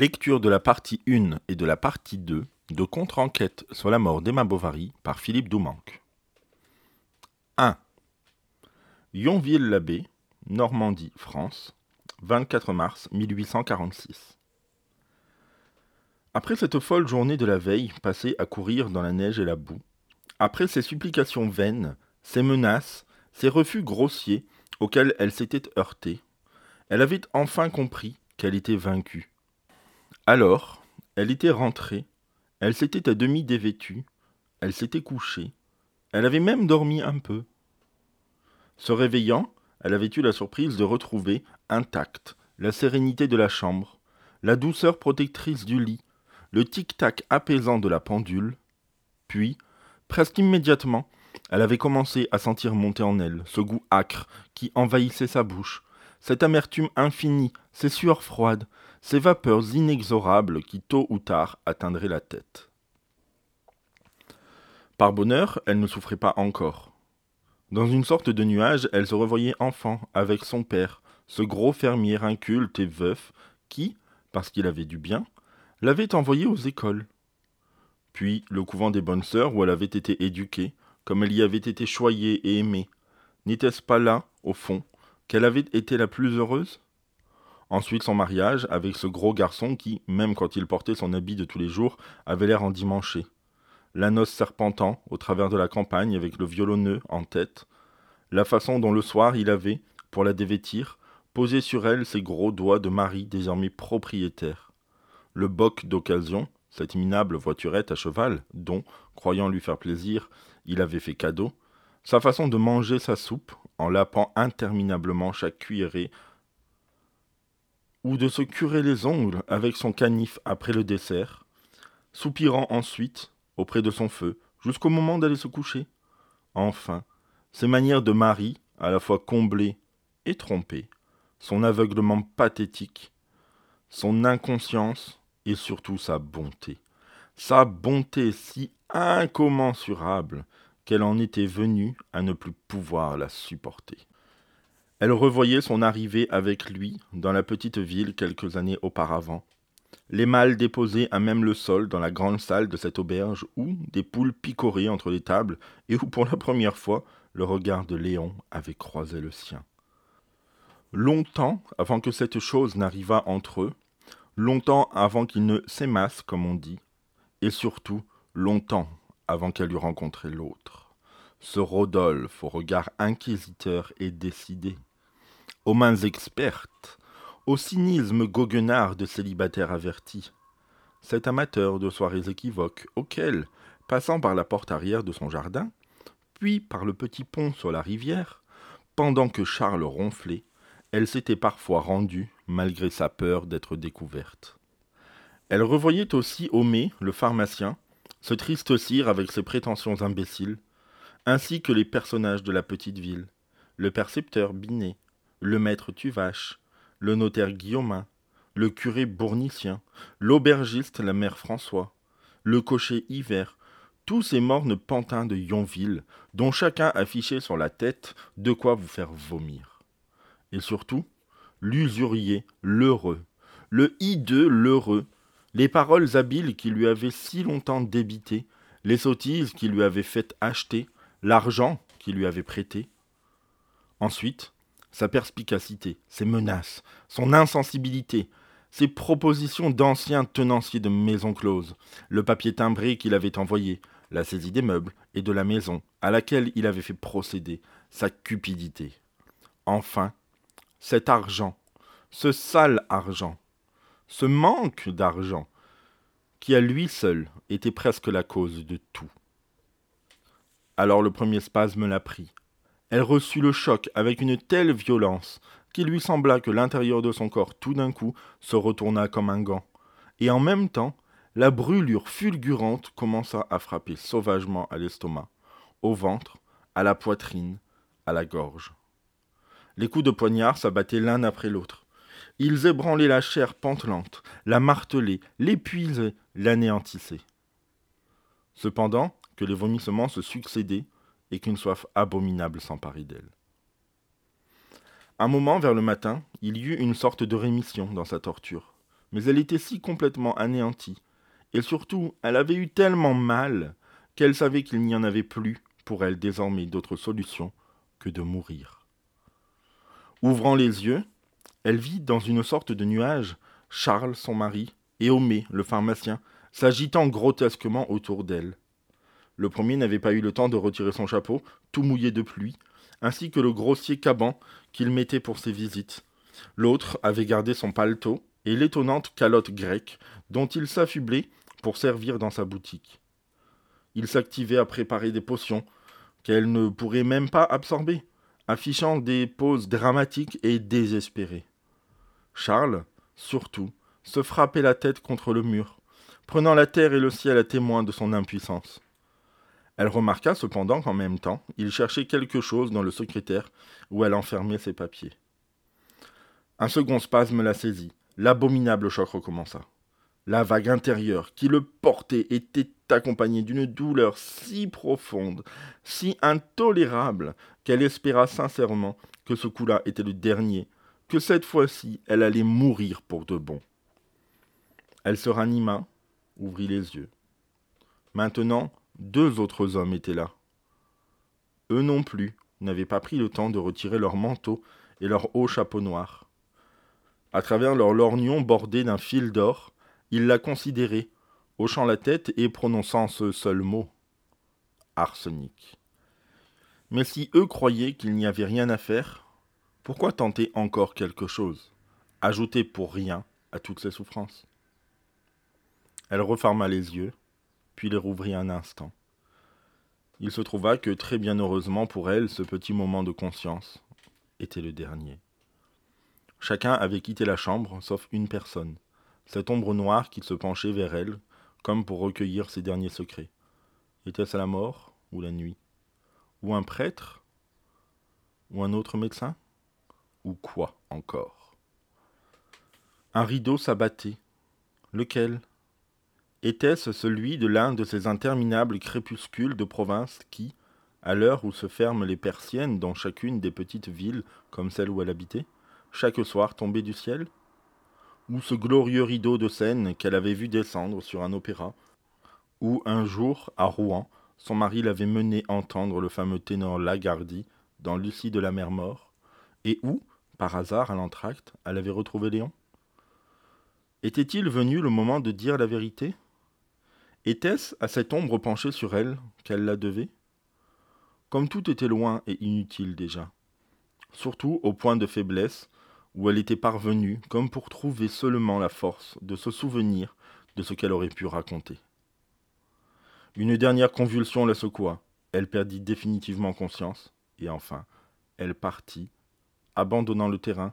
Lecture de la partie 1 et de la partie 2 de Contre-enquête sur la mort d'Emma Bovary par Philippe Doumanque. 1. Yonville-l'Abbé, Normandie, France, 24 mars 1846. Après cette folle journée de la veille passée à courir dans la neige et la boue, après ses supplications vaines, ses menaces, ses refus grossiers auxquels elle s'était heurtée, elle avait enfin compris qu'elle était vaincue. Alors, elle était rentrée, elle s'était à demi dévêtue, elle s'était couchée, elle avait même dormi un peu. Se réveillant, elle avait eu la surprise de retrouver, intacte, la sérénité de la chambre, la douceur protectrice du lit, le tic-tac apaisant de la pendule, puis, presque immédiatement, elle avait commencé à sentir monter en elle ce goût âcre qui envahissait sa bouche, cette amertume infinie, ces sueurs froides, ces vapeurs inexorables qui tôt ou tard atteindraient la tête. Par bonheur, elle ne souffrait pas encore. Dans une sorte de nuage, elle se revoyait enfant avec son père, ce gros fermier inculte et veuf qui, parce qu'il avait du bien, l'avait envoyée aux écoles. Puis le couvent des bonnes sœurs où elle avait été éduquée, comme elle y avait été choyée et aimée. N'était-ce pas là, au fond, qu'elle avait été la plus heureuse? Ensuite son mariage avec ce gros garçon qui, même quand il portait son habit de tous les jours, avait l'air endimanché. La noce serpentant au travers de la campagne avec le violonneux en tête. La façon dont le soir il avait, pour la dévêtir, posé sur elle ses gros doigts de mari désormais propriétaire. Le boc d'occasion, cette minable voiturette à cheval, dont, croyant lui faire plaisir, il avait fait cadeau, sa façon de manger sa soupe, en lapant interminablement chaque cuillerée ou de se curer les ongles avec son canif après le dessert, soupirant ensuite auprès de son feu jusqu'au moment d'aller se coucher. Enfin, ses manières de mari, à la fois comblées et trompées, son aveuglement pathétique, son inconscience et surtout sa bonté. Sa bonté si incommensurable qu'elle en était venue à ne plus pouvoir la supporter. Elle revoyait son arrivée avec lui dans la petite ville quelques années auparavant. Les mâles déposés à même le sol dans la grande salle de cette auberge où des poules picoraient entre les tables et où pour la première fois le regard de Léon avait croisé le sien. Longtemps avant que cette chose n'arrivât entre eux, longtemps avant qu'ils ne s'aimassent comme on dit, et surtout longtemps avant qu'elle eût rencontré l'autre. Ce Rodolphe au regard inquisiteur et décidé, aux mains expertes, au cynisme goguenard de célibataire averti. Cet amateur de soirées équivoques, auquel, passant par la porte arrière de son jardin, puis par le petit pont sur la rivière, pendant que Charles ronflait, elle s'était parfois rendue, malgré sa peur d'être découverte. Elle revoyait aussi Homais, le pharmacien, ce triste cire avec ses prétentions imbéciles, ainsi que les personnages de la petite ville, le percepteur Binet, le maître Tuvache, le notaire Guillaumin, le curé Bournicien, l'aubergiste la mère François, le cocher Hiver, tous ces mornes pantins de Yonville, dont chacun affichait sur la tête de quoi vous faire vomir. Et surtout, l'usurier, l'heureux, le hideux, l'heureux, les paroles habiles qui lui avaient si longtemps débité, les sottises qui lui avaient fait acheter, l'argent qui lui avait prêté. Ensuite, sa perspicacité, ses menaces, son insensibilité, ses propositions d'anciens tenanciers de maisons closes, le papier timbré qu'il avait envoyé, la saisie des meubles et de la maison à laquelle il avait fait procéder, sa cupidité. Enfin, cet argent, ce sale argent, ce manque d'argent, qui à lui seul était presque la cause de tout. Alors le premier spasme l'a pris, elle reçut le choc avec une telle violence qu'il lui sembla que l'intérieur de son corps tout d'un coup se retourna comme un gant, et en même temps la brûlure fulgurante commença à frapper sauvagement à l'estomac, au ventre, à la poitrine, à la gorge. Les coups de poignard s'abattaient l'un après l'autre. Ils ébranlaient la chair pantelante, la martelaient, l'épuisaient, l'anéantissaient. Cependant que les vomissements se succédaient, et qu'une soif abominable s'emparit d'elle. Un moment vers le matin, il y eut une sorte de rémission dans sa torture. mais elle était si complètement anéantie, et surtout elle avait eu tellement mal qu'elle savait qu'il n'y en avait plus pour elle désormais d'autre solution que de mourir. Ouvrant les yeux, elle vit dans une sorte de nuage Charles, son mari, et Homais, le pharmacien, s'agitant grotesquement autour d'elle. Le premier n'avait pas eu le temps de retirer son chapeau, tout mouillé de pluie, ainsi que le grossier caban qu'il mettait pour ses visites. L'autre avait gardé son paletot et l'étonnante calotte grecque dont il s'affublait pour servir dans sa boutique. Il s'activait à préparer des potions qu'elle ne pourrait même pas absorber, affichant des poses dramatiques et désespérées. Charles, surtout, se frappait la tête contre le mur, prenant la terre et le ciel à témoin de son impuissance. Elle remarqua cependant qu'en même temps, il cherchait quelque chose dans le secrétaire où elle enfermait ses papiers. Un second spasme la saisit. L'abominable choc recommença. La vague intérieure qui le portait était accompagnée d'une douleur si profonde, si intolérable, qu'elle espéra sincèrement que ce coup-là était le dernier que cette fois-ci elle allait mourir pour de bon. Elle se ranima, ouvrit les yeux. Maintenant, deux autres hommes étaient là. Eux non plus n'avaient pas pris le temps de retirer leur manteau et leur haut chapeau noir. À travers leur lorgnon bordé d'un fil d'or, ils la considéraient, hochant la tête et prononçant ce seul mot arsenic. Mais si eux croyaient qu'il n'y avait rien à faire, pourquoi tenter encore quelque chose Ajouter pour rien à toutes ces souffrances? Elle referma les yeux, puis les rouvrit un instant. Il se trouva que très bien heureusement pour elle, ce petit moment de conscience était le dernier. Chacun avait quitté la chambre, sauf une personne, cette ombre noire qui se penchait vers elle, comme pour recueillir ses derniers secrets. Était-ce la mort ou la nuit? Ou un prêtre? Ou un autre médecin? Ou quoi encore? Un rideau s'abattait. Lequel? Était-ce celui de l'un de ces interminables crépuscules de province qui, à l'heure où se ferment les persiennes dans chacune des petites villes comme celle où elle habitait, chaque soir tombait du ciel? Ou ce glorieux rideau de Seine qu'elle avait vu descendre sur un opéra Ou un jour, à Rouen, son mari l'avait mené entendre le fameux ténor Lagardy dans Lucie de la mer mort, et où, par hasard, à l'entracte, elle avait retrouvé Léon? Était-il venu le moment de dire la vérité? Était-ce à cette ombre penchée sur elle qu'elle la devait? Comme tout était loin et inutile déjà, surtout au point de faiblesse où elle était parvenue, comme pour trouver seulement la force de se souvenir de ce qu'elle aurait pu raconter. Une dernière convulsion la secoua, elle perdit définitivement conscience, et enfin, elle partit abandonnant le terrain,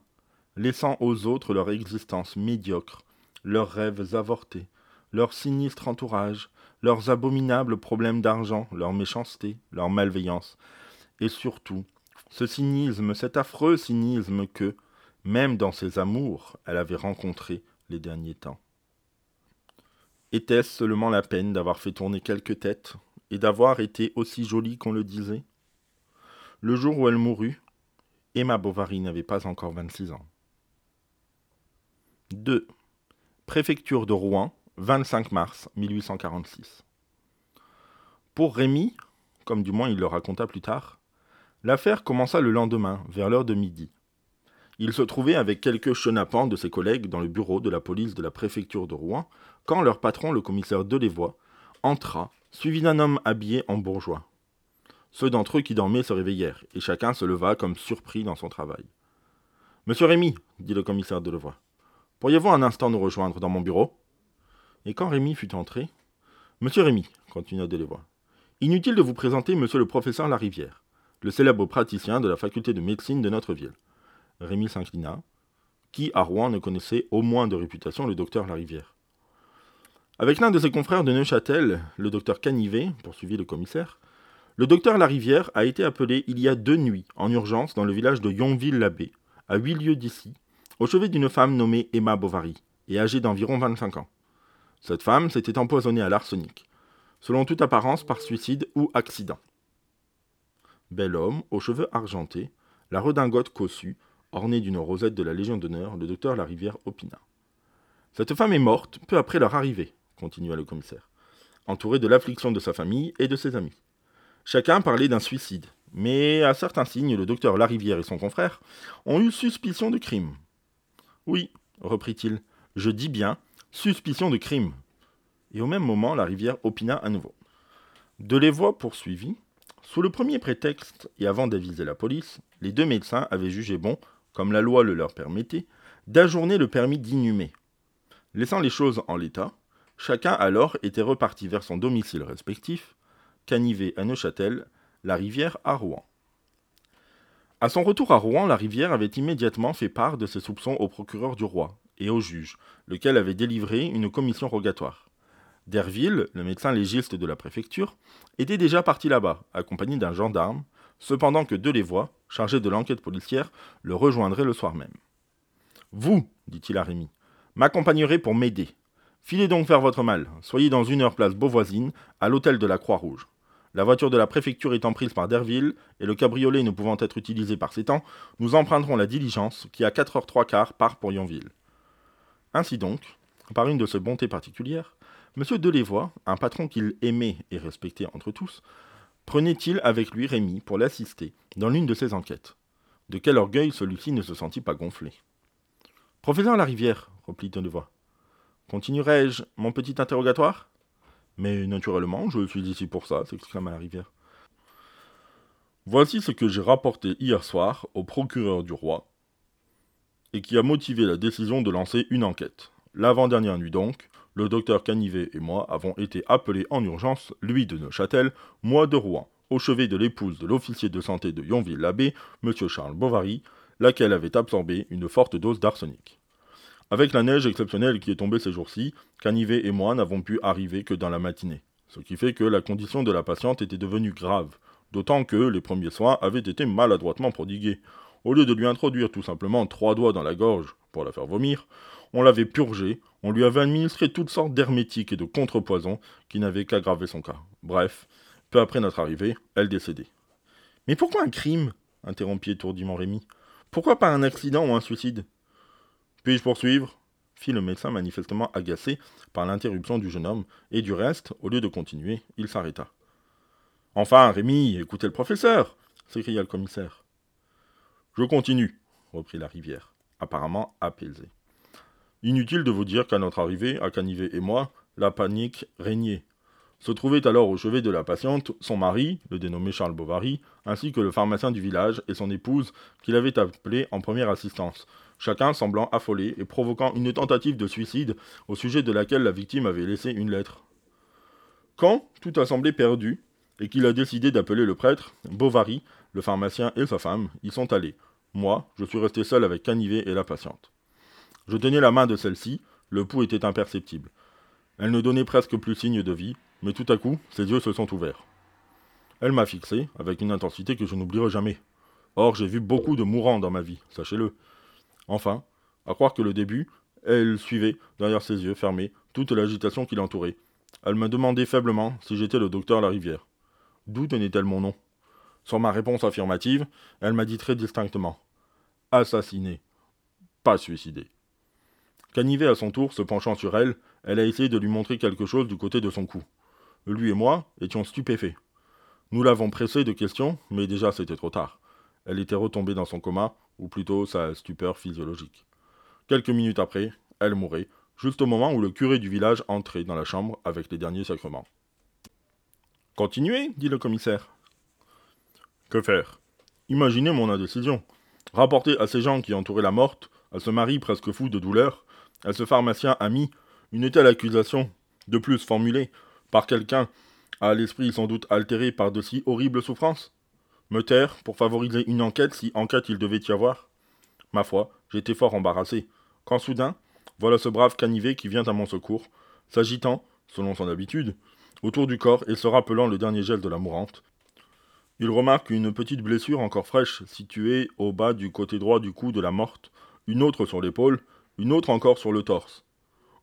laissant aux autres leur existence médiocre, leurs rêves avortés, leur sinistre entourage, leurs abominables problèmes d'argent, leur méchanceté, leur malveillance, et surtout ce cynisme, cet affreux cynisme que, même dans ses amours, elle avait rencontré les derniers temps. Était-ce seulement la peine d'avoir fait tourner quelques têtes et d'avoir été aussi jolie qu'on le disait? Le jour où elle mourut, Emma Bovary n'avait pas encore 26 ans. 2. Préfecture de Rouen, 25 mars 1846. Pour Rémy, comme du moins il le raconta plus tard, l'affaire commença le lendemain, vers l'heure de midi. Il se trouvait avec quelques chenapans de ses collègues dans le bureau de la police de la préfecture de Rouen, quand leur patron, le commissaire Delevoye, entra, suivi d'un homme habillé en bourgeois. Ceux d'entre eux qui dormaient se réveillèrent, et chacun se leva comme surpris dans son travail. Monsieur Rémy, dit le commissaire de Levoix, pourriez-vous un instant nous rejoindre dans mon bureau? Et quand Rémy fut entré, Monsieur Rémy, continua Delevoye, inutile de vous présenter monsieur le professeur Larivière, le célèbre praticien de la faculté de médecine de notre ville. Rémy s'inclina. Qui, à Rouen, ne connaissait au moins de réputation le docteur Larivière Avec l'un de ses confrères de Neuchâtel, le docteur Canivet, poursuivit le commissaire, le docteur Larivière a été appelé il y a deux nuits en urgence dans le village de Yonville-l'Abbé, à huit lieues d'ici, au chevet d'une femme nommée Emma Bovary, et âgée d'environ 25 ans. Cette femme s'était empoisonnée à l'arsenic, selon toute apparence par suicide ou accident. Bel homme, aux cheveux argentés, la redingote cossue, ornée d'une rosette de la Légion d'honneur, le docteur Larivière opina. Cette femme est morte peu après leur arrivée, continua le commissaire, entourée de l'affliction de sa famille et de ses amis. Chacun parlait d'un suicide, mais à certains signes, le docteur Larivière et son confrère ont eu suspicion de crime. Oui, reprit-il, je dis bien suspicion de crime. Et au même moment, Larivière opina à nouveau. De les voix poursuivies, sous le premier prétexte et avant d'aviser la police, les deux médecins avaient jugé bon, comme la loi le leur permettait, d'ajourner le permis d'inhumer. Laissant les choses en l'état, chacun alors était reparti vers son domicile respectif, Canivet à Neuchâtel, la rivière à Rouen. À son retour à Rouen, la rivière avait immédiatement fait part de ses soupçons au procureur du roi et au juge, lequel avait délivré une commission rogatoire. Derville, le médecin légiste de la préfecture, était déjà parti là-bas, accompagné d'un gendarme, cependant que Delevoye, chargé de l'enquête policière, le rejoindrait le soir même. Vous, dit-il à Rémy, m'accompagnerez pour m'aider. Filez donc faire votre mal. Soyez dans une heure place Beauvoisine, à l'hôtel de la Croix-Rouge. La voiture de la préfecture étant prise par Derville, et le cabriolet ne pouvant être utilisé par ces temps, nous emprunterons la diligence qui à 4h3 quarts part pour Yonville. Ainsi donc, par une de ses bontés particulières, M. Delevoye, un patron qu'il aimait et respectait entre tous, prenait-il avec lui Rémy pour l'assister dans l'une de ses enquêtes? De quel orgueil celui-ci ne se sentit pas gonflé? Professeur Larivière, reprit Delevoye, continuerai-je mon petit interrogatoire? Mais naturellement, je suis ici pour ça, s'exclama Larivière. Voici ce que j'ai rapporté hier soir au procureur du roi, et qui a motivé la décision de lancer une enquête. L'avant-dernière nuit donc, le docteur Canivet et moi avons été appelés en urgence, lui de Neuchâtel, moi de Rouen, au chevet de l'épouse de l'officier de santé de Yonville-l'Abbé, M. Charles Bovary, laquelle avait absorbé une forte dose d'arsenic. Avec la neige exceptionnelle qui est tombée ces jours-ci, Canivet et moi n'avons pu arriver que dans la matinée, ce qui fait que la condition de la patiente était devenue grave, d'autant que les premiers soins avaient été maladroitement prodigués. Au lieu de lui introduire tout simplement trois doigts dans la gorge pour la faire vomir, on l'avait purgé, on lui avait administré toutes sortes d'hermétiques et de contrepoisons qui n'avaient qu'aggravé son cas. Bref, peu après notre arrivée, elle décédait. Mais pourquoi un crime? interrompit étourdiment Rémy. Pourquoi pas un accident ou un suicide? Puis-je poursuivre? fit le médecin manifestement agacé par l'interruption du jeune homme, et du reste, au lieu de continuer, il s'arrêta. Enfin, Rémy, écoutez le professeur s'écria le commissaire. Je continue, reprit la rivière, apparemment apaisé. Inutile de vous dire qu'à notre arrivée, à Canivet et moi, la panique régnait. Se trouvait alors au chevet de la patiente son mari, le dénommé Charles Bovary, ainsi que le pharmacien du village et son épouse, qu'il avait appelé en première assistance, chacun semblant affolé et provoquant une tentative de suicide au sujet de laquelle la victime avait laissé une lettre. Quand tout a semblé perdu, et qu'il a décidé d'appeler le prêtre, Bovary, le pharmacien et sa femme y sont allés. Moi, je suis resté seul avec Canivet et la patiente. Je tenais la main de celle-ci, le pouls était imperceptible. Elle ne donnait presque plus signe de vie, mais tout à coup, ses yeux se sont ouverts. Elle m'a fixé, avec une intensité que je n'oublierai jamais. Or, j'ai vu beaucoup de mourants dans ma vie, sachez-le. Enfin, à croire que le début, elle suivait, derrière ses yeux fermés, toute l'agitation qui l'entourait. Elle m'a demandé faiblement si j'étais le docteur Larivière. D'où tenait-elle mon nom? Sur ma réponse affirmative, elle m'a dit très distinctement Assassiné, pas suicidé. Canivet, à son tour, se penchant sur elle, elle a essayé de lui montrer quelque chose du côté de son cou. Lui et moi étions stupéfaits. Nous l'avons pressée de questions, mais déjà c'était trop tard. Elle était retombée dans son coma, ou plutôt sa stupeur physiologique. Quelques minutes après, elle mourait, juste au moment où le curé du village entrait dans la chambre avec les derniers sacrements. Continuez, dit le commissaire. Que faire? Imaginez mon indécision. Rapporter à ces gens qui entouraient la morte, à ce mari presque fou de douleur, à ce pharmacien ami une telle accusation, de plus formulée par quelqu'un. À l'esprit sans doute altéré par de si horribles souffrances. Me taire pour favoriser une enquête si enquête il devait y avoir. Ma foi, j'étais fort embarrassé, quand soudain, voilà ce brave canivet qui vient à mon secours, s'agitant, selon son habitude, autour du corps et se rappelant le dernier gel de la mourante. Il remarque une petite blessure encore fraîche située au bas du côté droit du cou de la morte, une autre sur l'épaule, une autre encore sur le torse.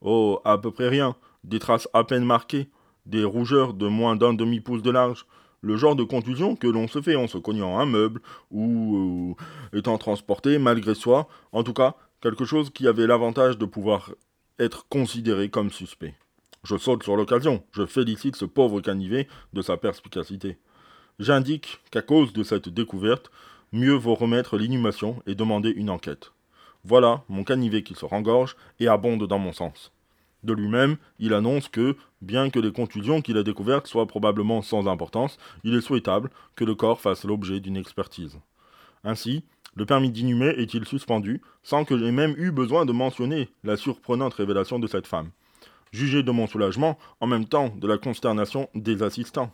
Oh, à peu près rien, des traces à peine marquées, des rougeurs de moins d'un demi-pouce de large, le genre de contusion que l'on se fait en se cognant un meuble ou euh, étant transporté malgré soi, en tout cas quelque chose qui avait l'avantage de pouvoir être considéré comme suspect. Je saute sur l'occasion, je félicite ce pauvre canivet de sa perspicacité. J'indique qu'à cause de cette découverte, mieux vaut remettre l'inhumation et demander une enquête. Voilà mon canivet qui se rengorge et abonde dans mon sens. De lui-même, il annonce que, bien que les contusions qu'il a découvertes soient probablement sans importance, il est souhaitable que le corps fasse l'objet d'une expertise. Ainsi, le permis d'inhumer est-il suspendu, sans que j'aie même eu besoin de mentionner la surprenante révélation de cette femme. Jugez de mon soulagement, en même temps de la consternation des assistants.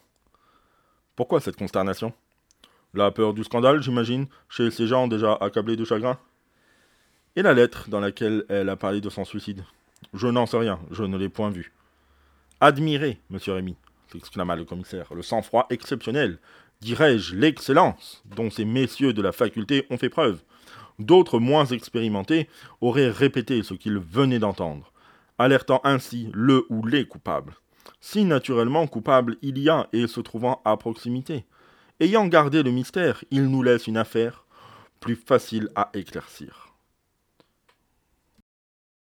Pourquoi cette consternation? La peur du scandale, j'imagine, chez ces gens déjà accablés de chagrin? Et la lettre dans laquelle elle a parlé de son suicide? Je n'en sais rien, je ne l'ai point vue. Admirez, monsieur Rémy, s'exclama le commissaire, le sang-froid exceptionnel, dirais-je, l'excellence dont ces messieurs de la faculté ont fait preuve. D'autres moins expérimentés auraient répété ce qu'ils venaient d'entendre, alertant ainsi le ou les coupables. Si naturellement coupable il y a et se trouvant à proximité. Ayant gardé le mystère, il nous laisse une affaire plus facile à éclaircir.